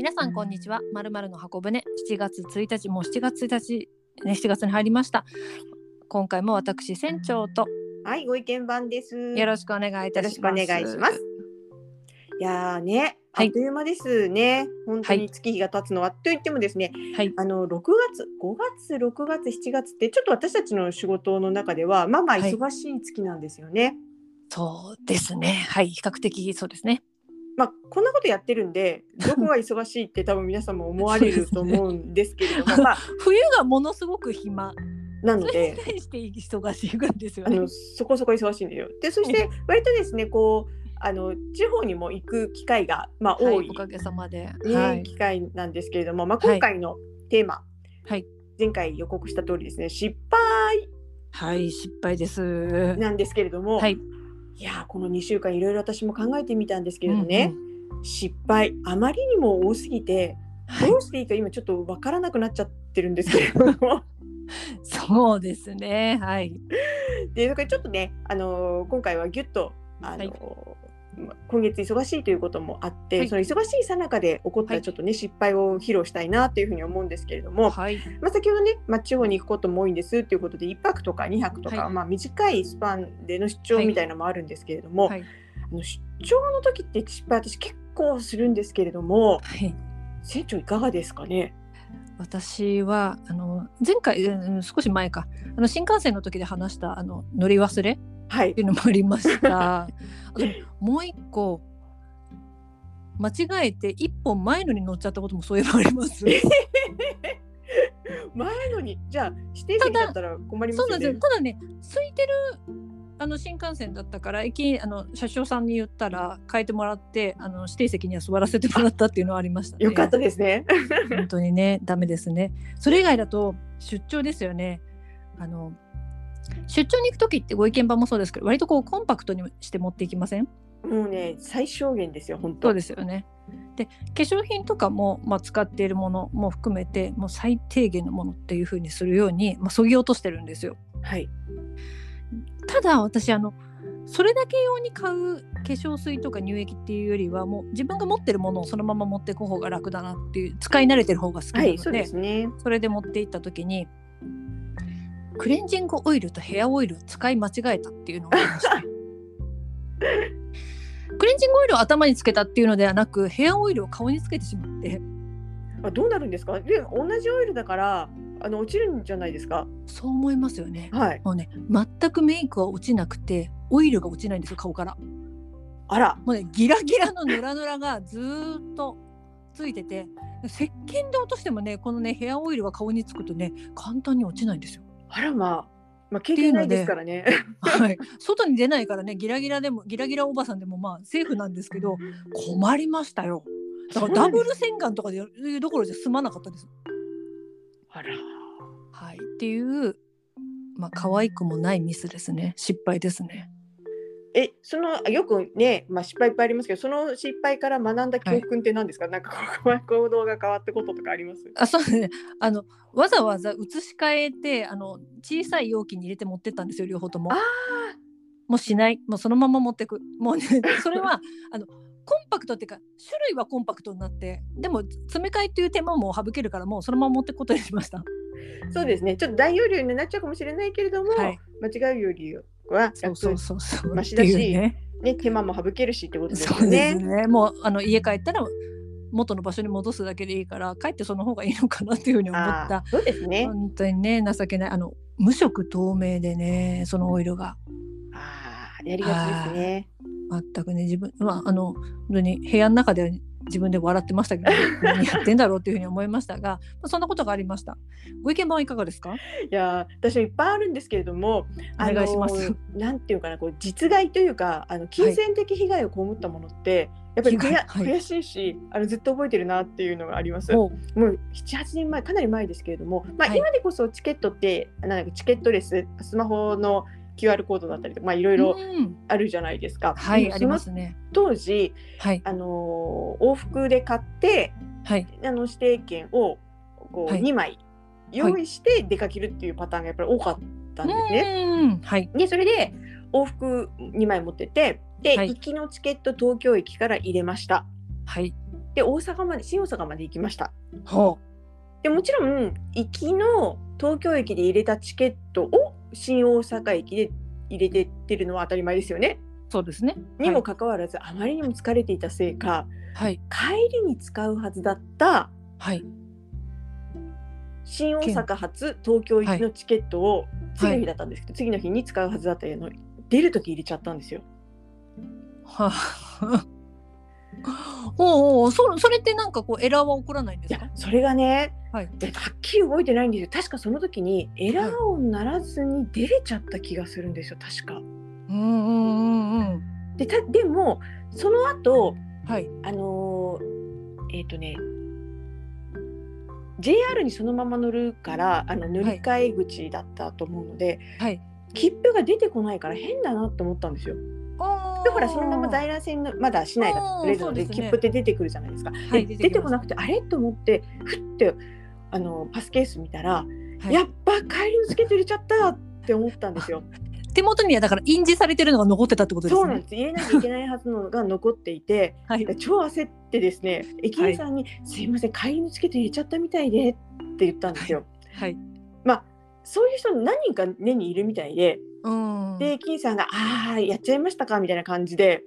皆さんこんにちは。まるまるの箱舟7月1日もう7月1日ね7月に入りました。今回も私船長とはい、ご意見番です。よろしくお願いいたします。よろしくお願いします。いやーね、はいあっという間ですね。本当はいに月日が経つのは、と言ってもですね、はい。あの6月、5月、6月、7月ってちょっと私たちの仕事の中ではまあまあはい忙しい月なんですよね。そうですね。はい。比較的そうですね。まあこんなことやってるんで、どこが忙しいって多分皆さんも思われると思うんですけれども、まあ冬がものすごく暇。なので。対して忙しいぐらいですよねあの。そこそこ忙しいんですよ。でそして割とですねこうあの地方にも行く機会が、まあ、多、はいい、おかげさまで。ねはい。機会なんですけれども、まあ、はい今回のテーマ、はい。前回予告した通りですね失敗はい。失敗です。なんですけれども、はい。いやーこの2週間いろいろ私も考えてみたんですけれどね、うん失敗あまりにも多すぎてはいどうしていいか今ちょっとわからなくなっちゃってるんですけれども そうですね。はい。でだからちょっとね、あのー今回はぎゅっと、あのーま今月忙しいということもあって、はいその忙しいさなかで起こっはいたちょっとね、失敗を披露したいなというふうに思うんですけれども、はい。まあ、先ほどね、まあ、地方に行くことも多いんですっていうことで1泊とか2泊とか、はいまあ、短いスパンでの出張みたいなのもあるんですけれども、はい。あの出張の時って失敗私結構するんですけれどもはい。船長いかがですかね？私はあの前回うん少し前かあの新幹線の時で話したあの乗り忘れっはいていうのもありました。あともう一個間違えて一本前のに乗っちゃったこともそういえばあります。前のにじゃあ指定席だったら困りまそうなんですね。ただね空いてるあの新幹線だったから駅あの車掌さんに言ったら変えてもらってあの指定席には座らせてもらったっていうのはありましたね。よかったですね。本当にねダメですねそれ以外だと出張ですよねあの出張に行く時ってご意見番もそうですけど割とこうコンパクトにして持っていきません？もうね最小限ですよ本当。そうですよねで化粧品とかも、まあ、使っているものも含めてもう最低限のものっていう風にするように、まあ、そぎ落としてるんですよはい。ただ私あのそれだけ用に買う化粧水とか乳液っていうよりはもう自分が持ってるものをそのまま持っていく方が楽だなっていう使い慣れてる方が好きなので,、はいそうですね。それで持って行った時にクレンジングオイルとヘアオイルを使い間違えたっていうのがありましてクレンジングオイルを頭につけたっていうのではなくヘアオイルを顔につけてしまってあどうなるんですか？で同じオイルだからあの落ちるんじゃないですか？そう思いますよねはい。もうね全くメイクは落ちなくてオイルが落ちないんですよ顔からあら。もうねギラギラのヌラヌラがずーっとついてて石鹸で落としてもねこのねヘアオイルが顔につくとね簡単に落ちないんですよあらまあ。まあ経験ないですからね。はい、外に出ないからねギラギラでもギラギラおばさんでもまあセーフなんですけど困りましたよだからダブル洗顔とかでいうどころじゃ済まなかったです。あら。はい、っていうまあ可愛くもないミスですね失敗ですね。えそのよくね、まあ、失敗いっぱいありますけどその失敗から学んだ教訓って何ですか、なんかこう行動が変わったこととかあります？あそうですね。あのわざわざ移し替えてあの小さい容器に入れて持ってったんですよ両方とも。あ。もうしない。もうそのまま持ってく。もうねそれは あのコンパクトっていうか種類はコンパクトになってでも詰め替えっていう手間も省けるからもうそのまま持ってくことにしました。そうですね。ちょっと大容量になっちゃうかもしれないけれども、はい。間違うよりはそうそうそうそう。マシだしね。ね、手間も省けるしってことですそうよね。ですね。もうあの家帰ったら元の場所に戻すだけでいいから帰ってその方がいいのかなっていうふうに思った。そうですね。本当にね情けないあの無色透明でねそのオイルがああ、やりがちですね。全くね自分まああの本当に部屋の中では自分で笑ってましたけど何やってんだろうっていうふうに思いましたが、まあ、そんなことがありました。ご意見番はいかがですか？いやー、私もいっぱいあるんですけれども、お願いしますあのーなんていうかな、こう実害というか、あの金銭的被害を被ったものって。やっぱり悔はい悔しいしあのずっと覚えてるなっていうのがあります。おもう78年前かなり前ですけれども、まあ、はい今でこそチケットってなんかチケットレススマホの QR コードだったりとか、まあ、いろいろうんあるじゃないですか。はいありますね。当時、はいあのー往復で買ってはいあの指定券をこうはい2枚用意して出かけるっていうパターンがやっぱり多かったんですね。うんはいでそれで往復2枚持っててで、はい行きのチケット東京駅から入れました。はいで大阪まで新大阪まで行きました。ほでもちろん行きの東京駅で入れたチケットを新大阪駅で入れてってるのは当たり前ですよね。うそうですね。にもかかわらず、あまりにも疲れていたせいかはい帰りに使うはずだったはい新大阪発東京行きのチケットを次のはい日だったんですけど、次の日に使うはずだったの出る時入れちゃったんですよ。はあ。おうおうそそれってなんかこうエラーは起こらないんですか？いや。それがね、はいはっきり覚えてないんですよ確かその時にエラー音鳴らずに出れちゃった気がするんですよ確か。うんうんうんうん。でたでもその後はいあのーえっ、とね JR にそのまま乗るからあの乗り換え口だったと思うので、はい。切符が出てこないから変だなって思ったんですよ。あだからそのまま在来線のまだ市内が乗れるので切符って出てくるじゃないですか。はいで出てこなくてあれ？と思ってふってあのパスケース見たら、はいやっぱ帰りのチケット入れちゃったって思ったんですよ。手元にはだから印字されてるのが残ってたってことですね。そうなんです入れなきゃいけないはずのが残っていてはい。超焦ってですね駅員さんに、すいません帰りのチケット入れちゃったみたいでって言ったんですよ。はい。まあそういう人何人か年にいるみたいでうん。で駅員さんが「ああやっちゃいましたか」みたいな感じで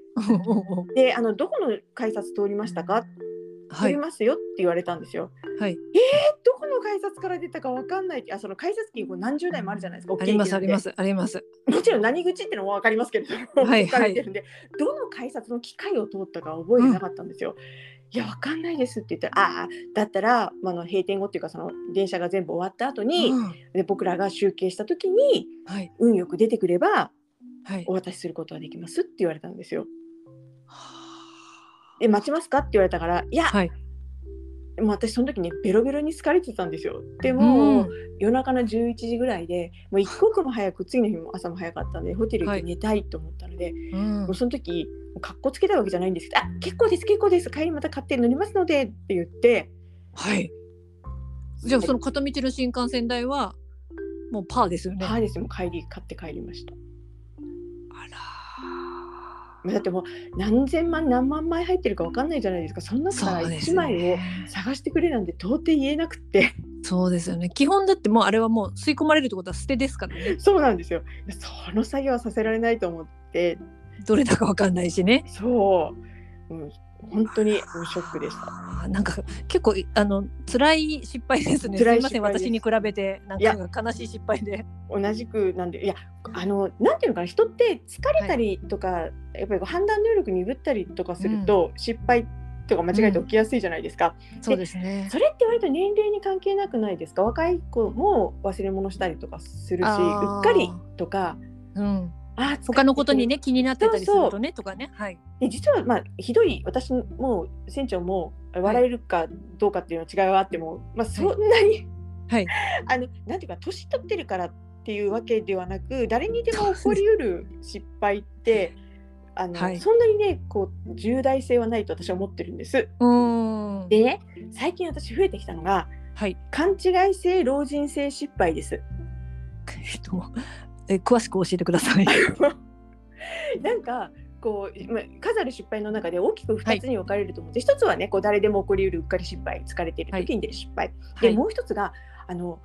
であの「どこの改札通りましたか?」はい通りますよって言われたんですよ。はい。どこの改札から出たかわかんないってあその改札機こう何十台もあるじゃないですか。ありますあります。すあります。もちろん何口ってのもわかりますけれども、はい 書かれてるんで、どの改札の機械を通ったか覚えてなかったんですよ。いやわかんないですって言ったら、ああだったら、まあ、あの閉店後っていうかその電車が全部終わった後に、うん。で僕らが集計した時にはい。運よく出てくればはい。お渡しすることはできますって言われたんですよ。で待ちますか？って言われたからいや、はい。もう私その時ねベロベロに疲れてたんですよ。でうも、ん夜中の11時ぐらいでもう一刻も早く次の日も朝も早かったんでホテル行って寝たいと思ったので、うんもうその時かっこつけたわけじゃないんですけど「あ結構です結構です帰りまた買って乗りますので」って言ってはい。じゃあその片道の新幹線代はもうパーですよね。パーですもう帰り買って帰りました。だってもう何千万何万枚入ってるかわかんないじゃないですかそんなー。からそうです1枚をね。探してくれなんて到底言えなくってそうですよね。基本だってもうあれはもう吸い込まれるってことは捨てですからね。そうなんですよその作業はさせられないと思ってどれだかわかんないしね。そう、うん、本当にショックでした。なんか結構いあの辛い失敗ですね。す辛いいません私に比べてなんか悲しい失敗で。同じくなんでいやあのなんていうのかな人って疲れたりとか、やっぱり判断能力鈍ったりとかすると、失敗とか間違えて起きやすいじゃないですか、そうですね。それって割と年齢に関係なくないですか？若い子も忘れ物したりとかするしうっかりとかうん。あー他のことにね気になってたりするとねとかね。はい。で実はまあひどい私も船長も笑えるかどうかっていうのは違いはあっても、まあ、そんなに、はい。あのなんていうか年取ってるからっていうわけではなく誰にでも起こりうる失敗って あの、はいそんなにねこう重大性はないと私は思ってるんです。うーん。でね最近私増えてきたのがはい。勘違い性老人性失敗です。えっとえ詳しく教えてください。なんかこう、まあ、数ある失敗の中で大きく2つに分かれると思うんで、一つはねこう誰でも起こりうるうっかり失敗疲れている時に出る失敗、はい。でもう一つがあの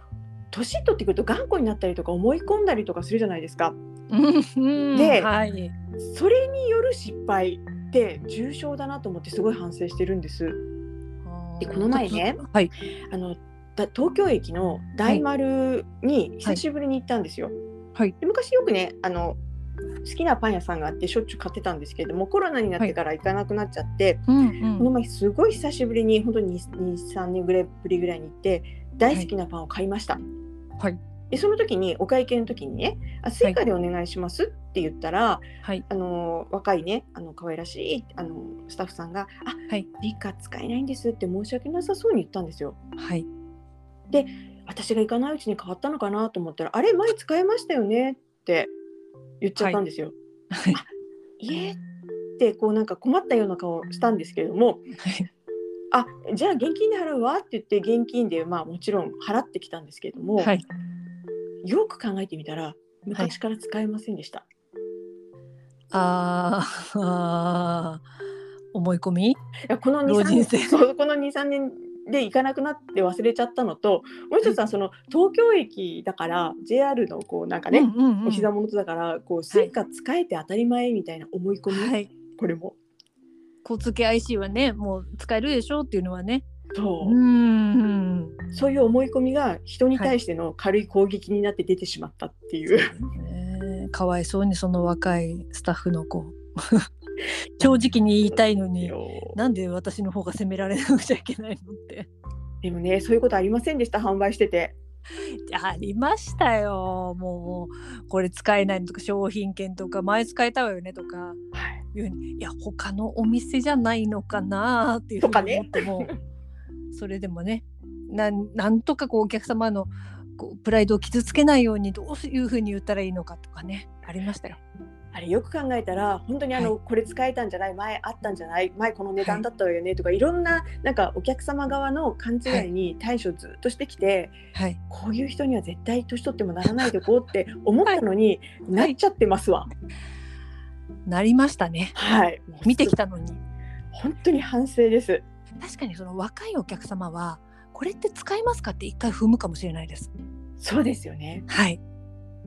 年取ってくると頑固になったりとか思い込んだりとかするじゃないですかうんではい。それによる失敗って重症だなと思ってすごい反省してるんですでこの前ねはい。あのだ東京駅の大丸に久しぶりに行ったんですよ、はい。で昔よくねあの好きなパン屋さんがあってしょっちゅう買ってたんですけれどもコロナになってから行かなくなっちゃって、うんこの前すごい久しぶりに本当に23年ぐらいぶりぐらいに行って大好きなパンを買いました、はい。でその時にお会計の時にね「あスイカでお願いします」って言ったら、はい。あの若いねあの可愛らしいあのスタッフさんが「あはい。スイカ使えないんです」って申し訳なさそうに言ったんですよ。はい。私が行かないうちに変わったのかなと思ったら「あれ前使えましたよね」って言っちゃったんですよ。はい。いえってこうなんか困ったような顔をしたんですけれどもはい。あじゃあ現金で払うわって言って現金でまあもちろん払ってきたんですけれども、はい。よく考えてみたら昔から使えませんでした。あーあー。思い込み？やこの2、3老人性年そうこの2、3年で行かなくなって忘れちゃったのと、もう一つはその東京駅だから JR のこうなんかね、うんうんうんお膝元だからこうスイカ使えて当たり前みたいな思い込み、はい。これも。交通系 IC はね、もう使えるでしょうっていうのはね。そうう、ん。そういう思い込みが人に対しての軽い攻撃になって出てしまったっていう。ねかわいそうにその若いスタッフの子正直に言いたいのになんで私の方が責められなくちゃいけないのって。でもねそういうことありませんでした？販売してて。ありましたよ。もうこれ使えないのとか商品券とか前使えたわよねとか。はい。いうふうにいや他のお店じゃないのかなっていうふうに思っても、それでもねなんなんとかこうお客様のこうプライドを傷つけないようにどういうふうに言ったらいいのかとかねありましたよ。あれよく考えたら本当にあの、これ使えたんじゃない前あったんじゃない前この値段だったわよねとか、い、ろんななんかお客様側の勘違いに対処ずっとしてきて、はい、こういう人には絶対年取ってもならないでこうって思ったのに、なっちゃってますわ。なりましたねはい、見てきたのに。本当に反省です。確かにその若いお客様はこれって使えますかって一回踏むかもしれないです。そうですよね。はい。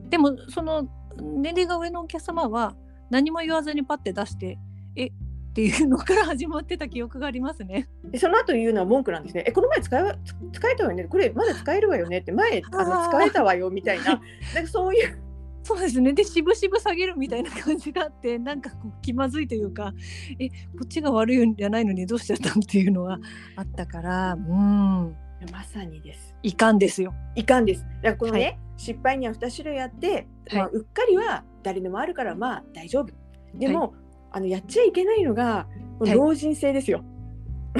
でもその年齢が上のお客様は何も言わずにパッて出してえっていうのから始まってた記憶がありますね。で その後言うのは文句なんですね。えこの前使え使えたわよね。これまだ使えるわよねって前あの使えたわよみたいななんかそういう そうですね。で渋々下げるみたいな感じがあってなんかこう気まずいというかえこっちが悪いんじゃないのにどうしちゃったんっていうのはあったからうんまさにです。いかんですよ。いかんです。だからこのね、は失敗には2種類あって、まあ、はいうっかりは誰でもあるからまあ大丈夫。でも、あのやっちゃいけないのがはい老人性ですよ。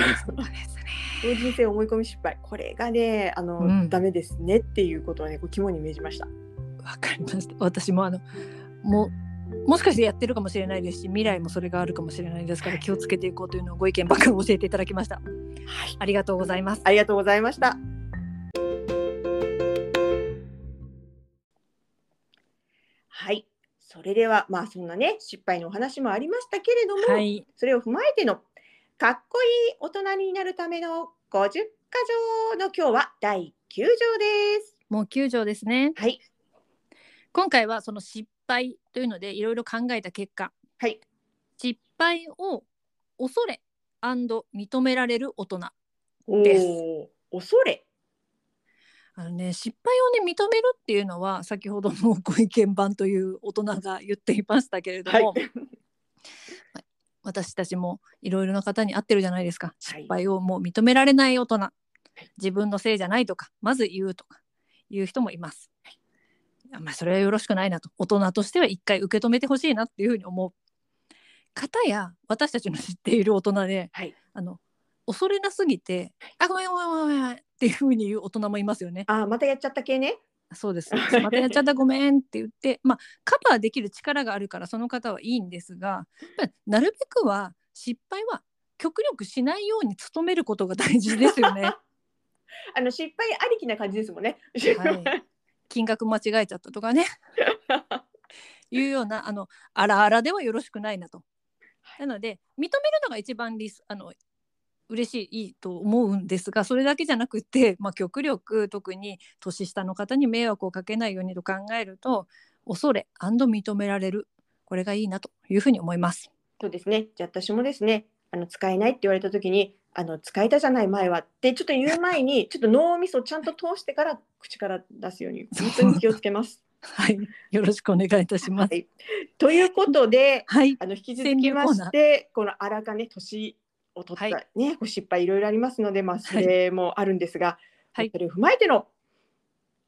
老人性思い込み失敗これがねあの、うんダメですねっていうことをねこう肝に銘じました。わかりました。私もあのもうもしかしてやってるかもしれないですし未来もそれがあるかもしれないですから気をつけていこうというのをご意見ばっかり教えていただきました。はい。ありがとうございます。ありがとうございました。はい。それではまあそんなね失敗のお話もありましたけれども、はい。それを踏まえてのかっこいい大人になるための50箇条の今日は第9条です。もう9条ですね。はい。今回はその失敗というのでいろいろ考えた結果、はい。失敗を恐れ認められる大人。おです。お、恐れ。あのね、失敗をね認めるっていうのは先ほどのご意見番という大人が言っていましたけれども、はい。私たちもいろいろな方に会ってるじゃないですか。はい。失敗をもう認められない大人、自分のせいじゃないとかまず言うとかいう人もいます、あまあそれはよろしくないなと。大人としては一回受け止めてほしいなっていうふうに思う方や私たちの知っている大人ではい。あの恐れなすぎて「あごめんごめんごめんごめん」っていうふうに言う大人もいますよね。あー、またやっちゃった系ね。そうです。またやっちゃったごめんって言って、まあカバーできる力があるからその方はいいんですが、なるべくは失敗は極力しないように努めることが大事ですよね。あの失敗ありきな感じですもんね。はい金額間違えちゃったとかね、いうようなあのあらあらではよろしくないなと。なので認めるのが一番リスあの嬉しいいいと思うんですがそれだけじゃなくて、まあ、極力特に年下の方に迷惑をかけないようにと考えると恐れ認められるこれがいいなというふうに思います。そうですね。じゃあ私もですね、あの使えないって言われた時に、あの使えたじゃない前はってちょっと言う前に、ちょっと脳みそちゃんと通してから口から出すように本当に気をつけます。はい、よろしくお願いいたします。はい、ということで、はい、あの引き続きまして、この荒かね年を取った、はね、こう失敗いろいろありますので、まあそれもあるんですが、はい。それを踏まえての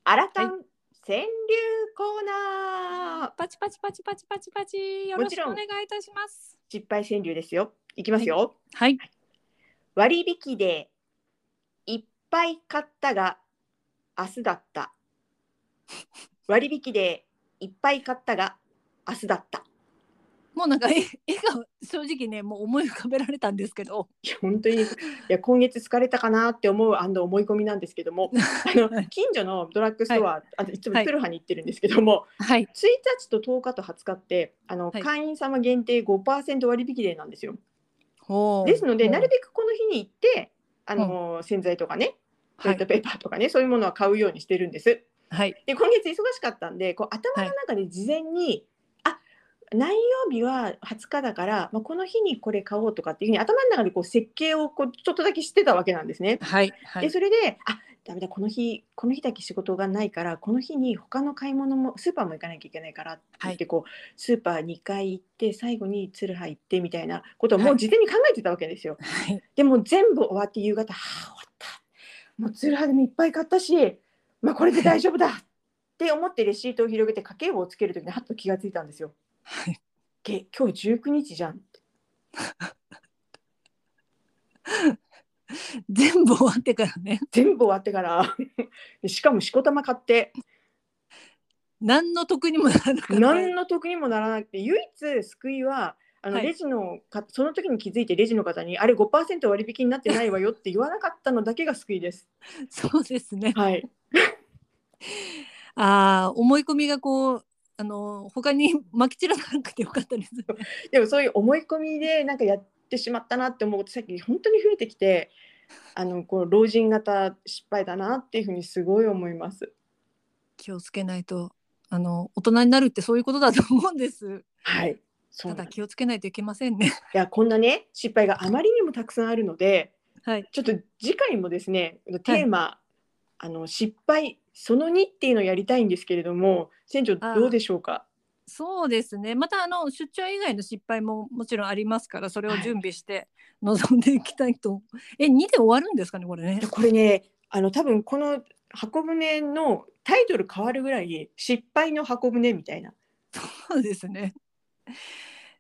アラカはン川柳コーナー、パチパチパチパチパチパチ。よろしくお願いいたします。失敗川柳ですよ。いきますよ。はい、割引でいっぱい買ったが明日だった。割引でいっぱい買ったが明日だった。もうなんかえ絵が正直ねもう思い浮かべられたんですけど、いや本当にいや今月疲れたかなって思う思い込みなんですけども あのはい近所のドラッグストア、あいつもツルハに行ってるんですけども、はい、1日と10日と20日ってあの、はい。会員様限定5%割引デーなんですよ。ほう。ですので、なるべくこの日に行ってあの、洗剤とかねトイはいレットペーパーとかね、そういうものは買うようにしてるんです。はいで今月忙しかったんでこう頭の中で事前に、あ何曜日は20日だから、まあ、この日にこれ買おうとかっていうふうに頭の中でこう設計をこうちょっとだけしてたわけなんですね。はいはいでそれであダメだこの日この日だけ仕事がないからこの日に他の買い物もスーパーも行かなきゃいけないからって言ってこう、スーパー2回行って最後に鶴葉行ってみたいなことをもう事前に考えてたわけですよ。はいでも全部終わって夕方、はあ、終わった。もう鶴葉でもいっぱい買ったし、まあこれで大丈夫だ。って思ってレシートを広げて家計簿をつけるときにはっと気がついたんですよ。はい。け今日19日じゃんって。全部終わってからね。全部終わってから。しかもしこたま買って。何の得にもならなかった。何の得にもならなくて。唯一救いはあのはい。レジのか、その時に気づいてレジの方にあれ5%割引になってないわよって言わなかったのだけが救いです。そうですね。はい、ああ思い込みがこうあの他に 撒き散らなくてよかったですでもそういう思い込みでなんかやってしまったなって思うこと最近本当に増えてきてあのこう老人型失敗だなっていうふうにすごい思います。気をつけないとあの大人になるってそういうことだと思うんです。はいただ気をつけないといけませんね。いやこんなね失敗があまりにもたくさんあるのではい。ちょっと次回もですねテーマ、あの失敗その2っていうのをやりたいんですけれども船長どうでしょうか？そうですね。またあの出張以外の失敗ももちろんありますからそれをはい。準備して臨んでいきたいと、え2で終わるんですかねこれね？これねあの多分この箱舟のタイトル変わるぐらい失敗の箱舟みたいな。そうですね。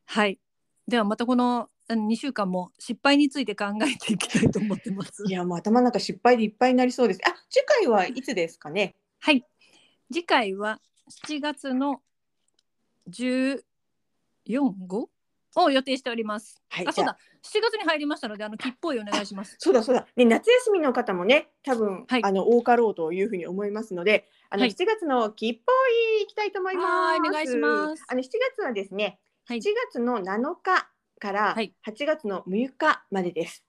はい。ではまたこの2週間も失敗について考えていきたいと思ってます。いやもう頭の中失敗でいっぱいになりそうです。あ次回はいつですかね？はい。次回は7月の1415を予定しております。はいあそうだ。7月に入りましたのであの切符をお願いします。そうだそうだ、ね、夏休みの方もね多分、はい。あの多かろうというふうに思いますのであの、はい。7月の切符を行きたいと思います。はいお願いします。あの7月はですねはい。7月の7日からはい。8月の6日までです。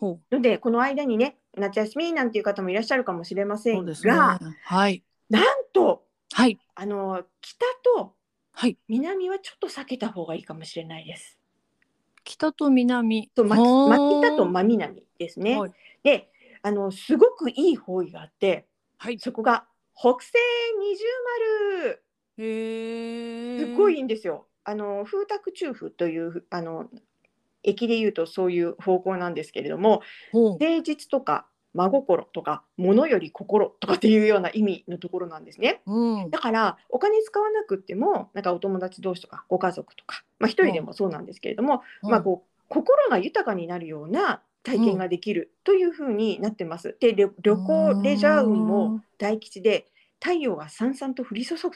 ほのでこの間にね夏休みなんていう方もいらっしゃるかもしれませうんそうですね。が、はい。なんとはい。あの北とはい。南はちょっと避けた方がいいかもしれないです。北と南。と、ま、真北と真南ですね。はい。であのすごくいい方位があってはい。そこが北西二重丸。へえすっごいいいんですよ。あの風沢中風というあの駅でいうとそういう方向なんですけれどもほう。誠実とか真心とか物より心とかっていうような意味のところなんですね。うん。だからお金使わなくってもなんかお友達同士とかご家族とか、まあ、一人でもそうなんですけれども、まあ、こう心が豊かになるような体験ができるというふうになってます。で旅旅行レジャー運も大吉で太陽がさんさんと降り注ぐ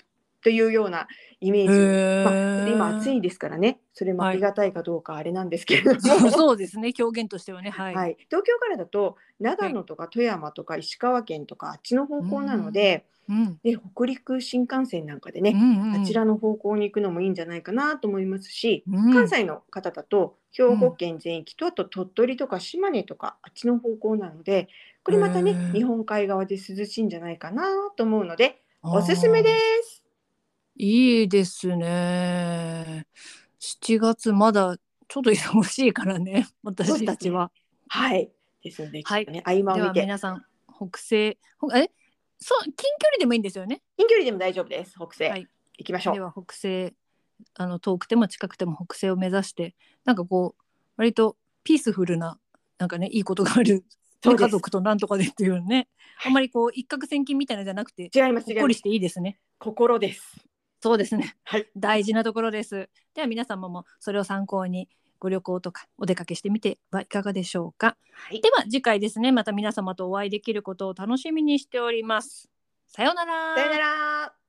というようなイメージ。へまあ、ー。今暑いですからね。それもありがたいかどうかあれなんですけれど。も、そうそうですね。表現としてはね。はい、はい、東京からだと長野とか富山とか石川県とかあっちの方向なので,、うん。で北陸新幹線なんかでね、うんうんあちらの方向に行くのもいいんじゃないかなと思いますし、うん。関西の方だと兵庫県全域とあと鳥取とか島根とかあっちの方向なのでこれまたね日本海側で涼しいんじゃないかなと思うのでおすすめです。いいですね。7月まだちょっと忙しいからね、私たちは。はいですので、はいね、合間を見て皆さん、北西、ほえ？そう、近距離でもいいんですよね。近距離でも大丈夫です北西、はい行きましょうで。は北西、あの遠くても近くても北西を目指して、なんかこう、割とピースフルな、なんかね、いいことがある、家族となんとかでっていうね、あんまりこう、一攫千金みたいなのじゃなくて、違います違いますほっこりしていいですね。心です。そうですね。はい大事なところです。では皆様もそれを参考にご旅行とかお出かけしてみてはいかがでしょうか。はいでは次回ですね、また皆様とお会いできることを楽しみにしております。さようなら。さよなら。